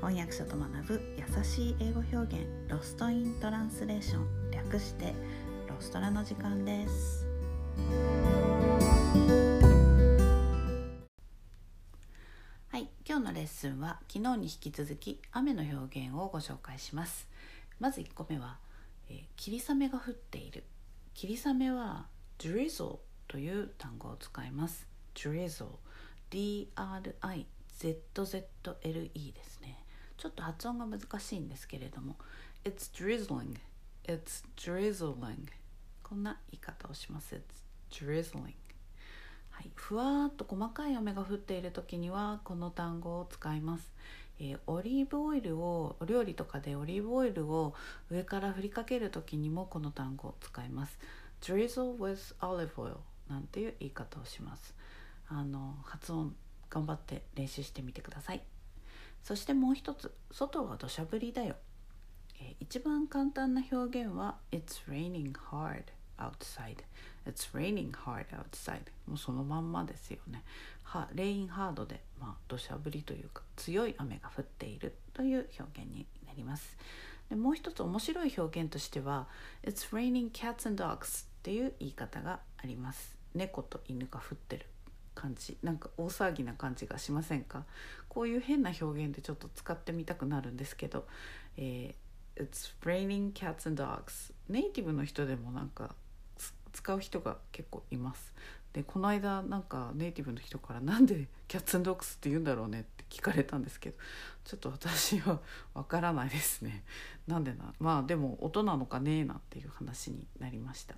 翻訳者と学ぶ優しい英語表現ロストイントランスレーション略してロストラの時間です。はい今日のレッスンは昨日に引き続き雨の表現をご紹介します。まず1個目は、えー、霧雨が降っている。霧雨は drizzle という単語を使います。drizzle D-R-I ZZLE ですね。ちょっと発音が難しいんですけれども。It's drizzling. It's drizzling. こんな言い方をします。It's drizzling. はい、ふわーっと細かい雨が降っている時にはこの単語を使います、えー、オリーブオイルをお料理とかでオリーブオイルを上から振りかける時にもこの単語を使います。Drizzle with olive oil なんていう言い方をします。あの発音頑張って練習してみてください。そしてもう一つ外は土砂降りだよ、えー、一番簡単な表現は It's raining hard outside. It's raining hard outside. もうそのまんまですよね。はレインハードで、まあ、土砂降りというか強い雨が降っているという表現になります。でもう一つ面白い表現としては It's raining cats and dogs っていう言い方があります。猫と犬が降ってる。感じ。なんか大騒ぎな感じがしませんか？こういう変な表現でちょっと使ってみたくなるんですけど「えー、It's raining cats and dogs」ネイティブの人でもなんか使う人が結構います。でこの間なんかネイティブの人から「なんでキャッツンドッグスって言うんだろうね」って聞かれたんですけどちょっと私はわからないですね。なんでなまあでも音なのかねなっていう話になりました。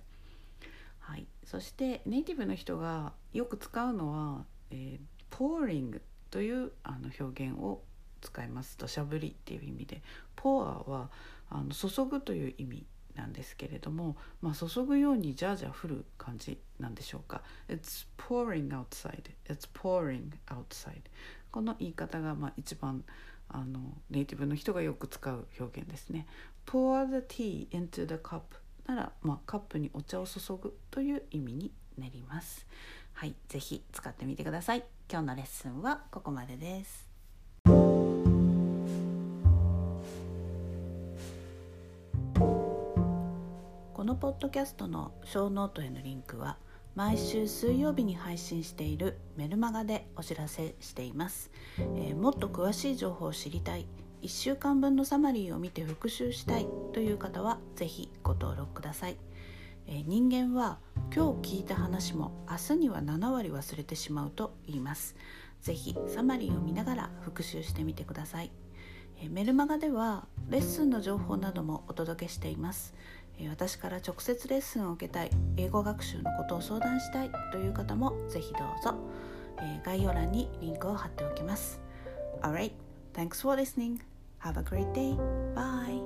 はい、そしてネイティブの人がよく使うのは、えー、pouring というあの表現を使います。土砂降りっていう意味で。pour はあの注ぐという意味なんですけれども、まあ、注ぐようにじゃあじゃあ降る感じなんでしょうか。It's pouring outside. It's pouring outside. この言い方がまあ一番あのネイティブの人がよく使う表現ですね。Pour the tea into the cup. なら、まあ、カップにお茶を注ぐという意味になります。はい、ぜひ使ってみてください。今日のレッスンはここまでです。このポッドキャストのショーノートへのリンクは毎週水曜日に配信しているメルマガでお知らせしています、えー、もっと詳しい情報を知りたい1週間分のサマリーを見て復習したいという方は是非ご登録ください、えー、人間は今日聞いた話も明日には7割忘れてしまうと言います。是非サマリーを見ながら復習してみてください、えー、メルマガではレッスンの情報などもお届けしています。私から直接レッスンを受けたい英語学習のことを相談したいという方もぜひどうぞ。え概要欄にリンクを貼っておきます。Alright, thanks for listening. Have a great day. Bye.